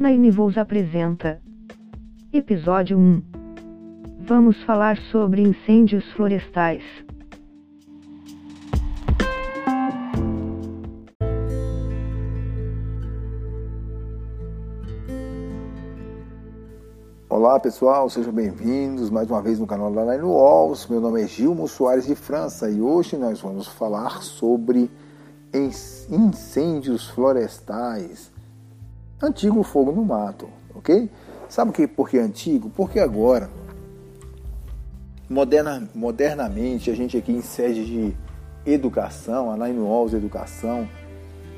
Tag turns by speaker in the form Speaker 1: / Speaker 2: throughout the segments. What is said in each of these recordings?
Speaker 1: Naine Vols apresenta Episódio 1 Vamos falar sobre incêndios florestais.
Speaker 2: Olá pessoal, sejam bem-vindos mais uma vez no canal da Nine Walls. Meu nome é Gilmo Soares de França e hoje nós vamos falar sobre incêndios florestais Antigo fogo no mato, ok? Sabe que, por que antigo? Porque agora, moderna, modernamente, a gente aqui em sede de educação, a Nine Walls Educação,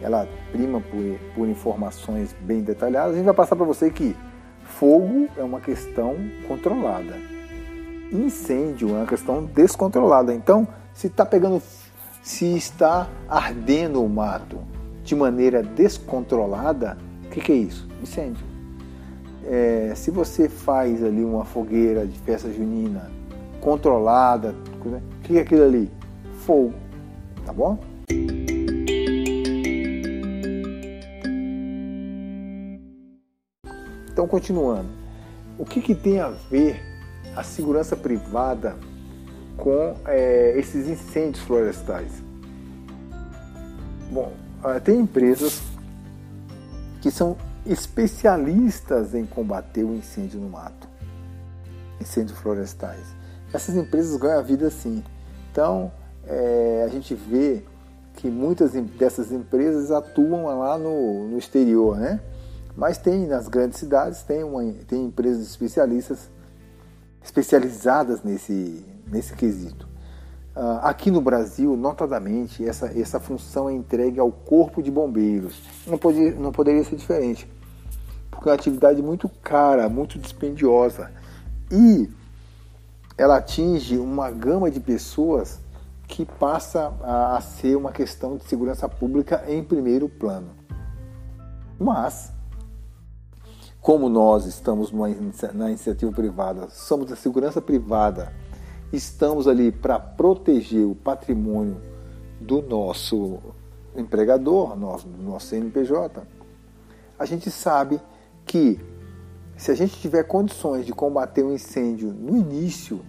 Speaker 2: ela prima por, por informações bem detalhadas. A gente vai passar para você que fogo é uma questão controlada. Incêndio é uma questão descontrolada. Então, se está pegando, se está ardendo o mato de maneira descontrolada, que, que é isso? Incêndio. É, se você faz ali uma fogueira de festa junina controlada, o que é aquilo ali? Fogo, tá bom? Então, continuando, o que, que tem a ver a segurança privada com é, esses incêndios florestais? Bom, ah, tem empresas que são especialistas em combater o incêndio no mato, incêndios florestais. Essas empresas ganham a vida assim. Então, é, a gente vê que muitas dessas empresas atuam lá no, no exterior, né? Mas tem nas grandes cidades tem, uma, tem empresas especialistas especializadas nesse, nesse quesito. Uh, aqui no Brasil, notadamente, essa, essa função é entregue ao Corpo de Bombeiros. Não, pode, não poderia ser diferente, porque é uma atividade muito cara, muito dispendiosa e ela atinge uma gama de pessoas que passa a, a ser uma questão de segurança pública em primeiro plano. Mas, como nós estamos numa, na iniciativa privada, somos da segurança privada estamos ali para proteger o patrimônio do nosso empregador, nosso, do nosso CNPJ, a gente sabe que se a gente tiver condições de combater um incêndio no início,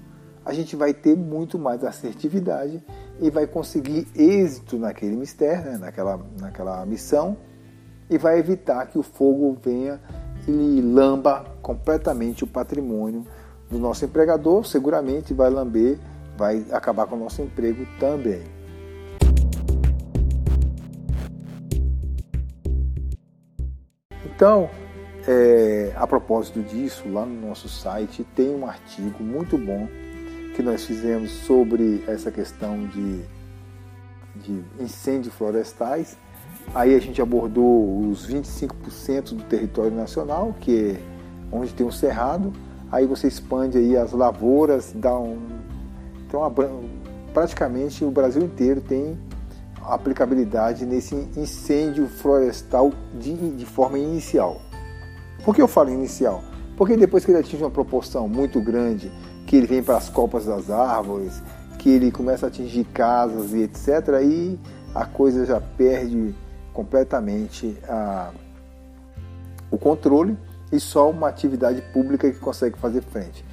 Speaker 2: a gente vai ter muito mais assertividade e vai conseguir êxito naquele mistério, né, naquela, naquela missão, e vai evitar que o fogo venha e lamba completamente o patrimônio do nosso empregador, seguramente vai lamber, vai acabar com o nosso emprego também. Então, é, a propósito disso, lá no nosso site tem um artigo muito bom que nós fizemos sobre essa questão de, de incêndios florestais. Aí a gente abordou os 25% do território nacional, que é onde tem um cerrado, aí você expande aí as lavouras, dá um. Então, praticamente o Brasil inteiro tem aplicabilidade nesse incêndio florestal de, de forma inicial. Por que eu falo inicial? Porque depois que ele atinge uma proporção muito grande, que ele vem para as copas das árvores, que ele começa a atingir casas e etc., aí a coisa já perde completamente a, o controle e só uma atividade pública que consegue fazer frente.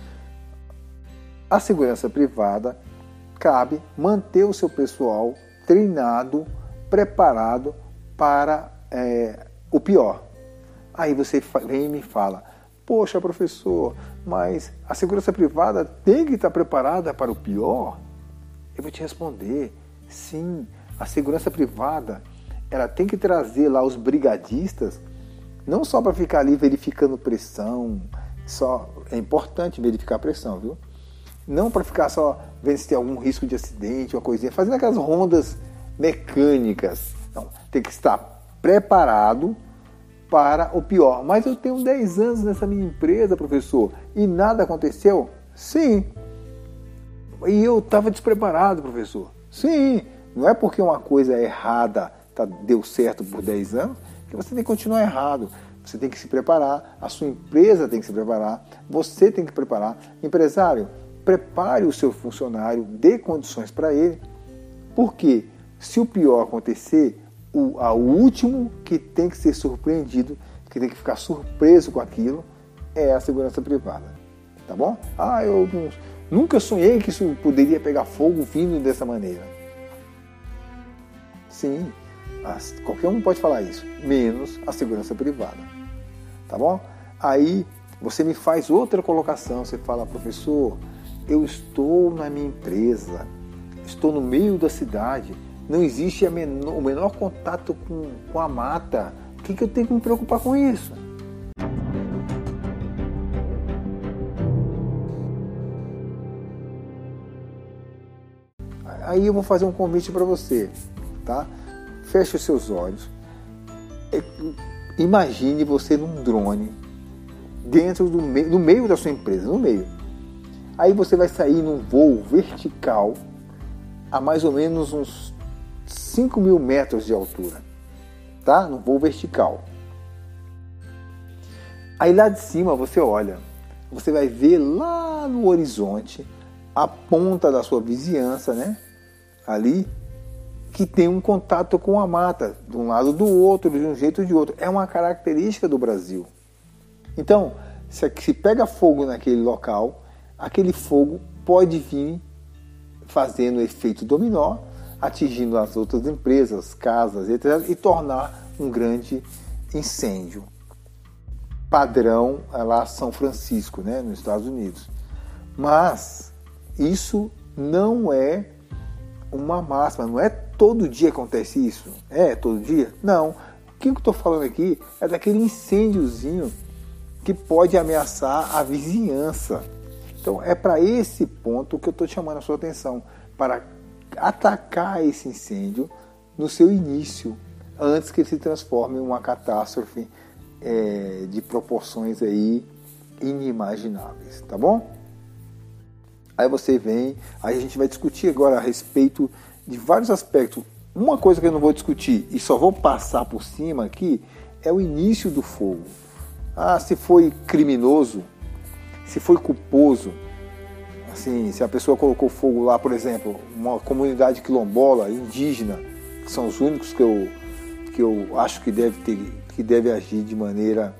Speaker 2: A segurança privada cabe manter o seu pessoal treinado, preparado para é, o pior. Aí você vem e me fala: Poxa, professor, mas a segurança privada tem que estar preparada para o pior? Eu vou te responder: sim, a segurança privada ela tem que trazer lá os brigadistas não só para ficar ali verificando pressão, só é importante verificar a pressão, viu? Não para ficar só vendo se tem algum risco de acidente, uma coisinha, fazendo aquelas rondas mecânicas. Não, tem que estar preparado para o pior. Mas eu tenho 10 anos nessa minha empresa, professor, e nada aconteceu? Sim. E eu estava despreparado, professor. Sim. Não é porque uma coisa é errada tá, deu certo por 10 anos que você tem que continuar errado. Você tem que se preparar, a sua empresa tem que se preparar, você tem que preparar. Empresário, prepare o seu funcionário, dê condições para ele, porque se o pior acontecer, o, o último que tem que ser surpreendido que tem que ficar surpreso com aquilo, é a segurança privada. Tá bom? Ah, eu nunca sonhei que isso poderia pegar fogo vindo dessa maneira. Sim, qualquer um pode falar isso, menos a segurança privada. Tá bom? Aí você me faz outra colocação, você fala, professor, eu estou na minha empresa, estou no meio da cidade, não existe menor, o menor contato com, com a mata. O que, que eu tenho que me preocupar com isso? Aí eu vou fazer um convite para você, tá? Feche os seus olhos. Imagine você num drone dentro do meio, no meio da sua empresa, no meio. Aí você vai sair num voo vertical a mais ou menos uns 5 mil metros de altura, tá? No voo vertical. Aí lá de cima você olha, você vai ver lá no horizonte a ponta da sua vizinhança, né? Ali que tem um contato com a mata, de um lado do outro, de um jeito ou de outro. É uma característica do Brasil. Então, se pega fogo naquele local, aquele fogo pode vir fazendo efeito dominó, atingindo as outras empresas, casas, etc., e tornar um grande incêndio. Padrão lá São Francisco, né, nos Estados Unidos. Mas isso não é uma máxima, não é todo dia acontece isso. É todo dia? Não. O que eu estou falando aqui é daquele incêndiozinho que pode ameaçar a vizinhança. Então é para esse ponto que eu estou chamando a sua atenção, para atacar esse incêndio no seu início, antes que ele se transforme em uma catástrofe é, de proporções aí inimagináveis, tá bom? Aí você vem, aí a gente vai discutir agora a respeito de vários aspectos. Uma coisa que eu não vou discutir e só vou passar por cima aqui é o início do fogo. Ah, se foi criminoso, se foi culposo, assim, se a pessoa colocou fogo lá, por exemplo, uma comunidade quilombola, indígena, que são os únicos que eu, que eu acho que deve, ter, que deve agir de maneira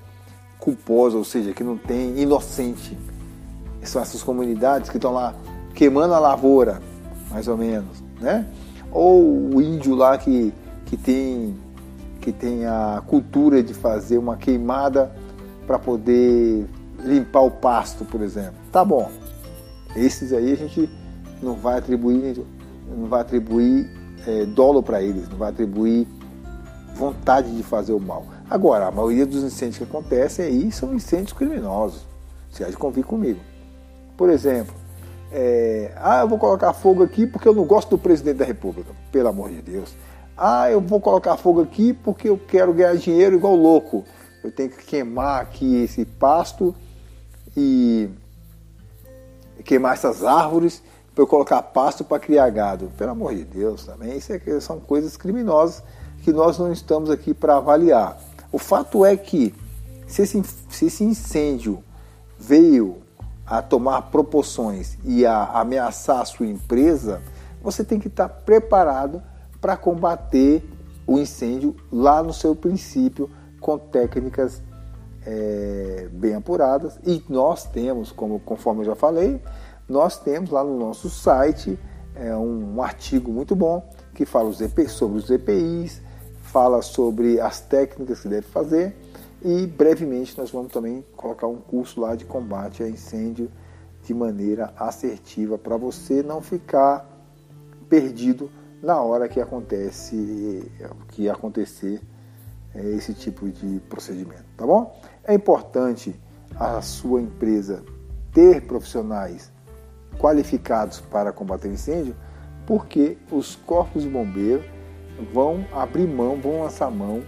Speaker 2: culposa, ou seja, que não tem inocente. São essas comunidades que estão lá queimando a lavoura, mais ou menos, né? Ou o índio lá que, que tem que tem a cultura de fazer uma queimada para poder limpar o pasto, por exemplo. Tá bom. Esses aí a gente não vai atribuir, não vai atribuir é, dolo para eles, não vai atribuir vontade de fazer o mal. Agora, a maioria dos incêndios que acontecem aí são incêndios criminosos. Você há de comigo. Por exemplo, é, ah, eu vou colocar fogo aqui porque eu não gosto do presidente da República. Pelo amor de Deus. Ah, eu vou colocar fogo aqui porque eu quero ganhar dinheiro igual louco eu tenho que queimar aqui esse pasto e queimar essas árvores para eu colocar pasto para criar gado. Pelo amor de Deus, também isso é, são coisas criminosas que nós não estamos aqui para avaliar. O fato é que se esse, se esse incêndio veio a tomar proporções e a ameaçar a sua empresa, você tem que estar preparado para combater o incêndio lá no seu princípio, com técnicas é, bem apuradas. E nós temos, como conforme eu já falei, nós temos lá no nosso site é, um, um artigo muito bom que fala sobre os EPIs, fala sobre as técnicas que deve fazer e brevemente nós vamos também colocar um curso lá de combate a incêndio de maneira assertiva para você não ficar perdido na hora que acontece que acontecer é, esse tipo de procedimento, tá bom? É importante a sua empresa ter profissionais qualificados para combater incêndio, porque os corpos de bombeiro vão abrir mão, vão lançar mão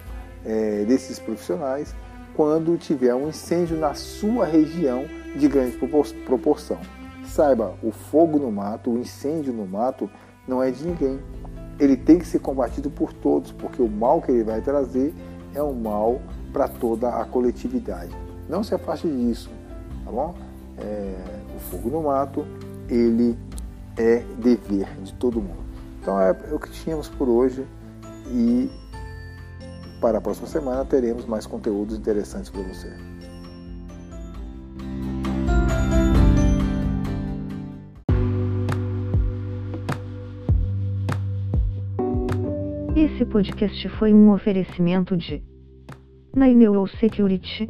Speaker 2: é, desses profissionais quando tiver um incêndio na sua região de grande proporção. Saiba, o fogo no mato, o incêndio no mato não é de ninguém. Ele tem que ser combatido por todos, porque o mal que ele vai trazer é um mal para toda a coletividade. Não se afaste disso, tá bom? É, o fogo no mato, ele é dever de todo mundo. Então é, o que tínhamos por hoje e para a próxima semana teremos mais conteúdos interessantes para você.
Speaker 1: Esse podcast foi um oferecimento de Naimeu Security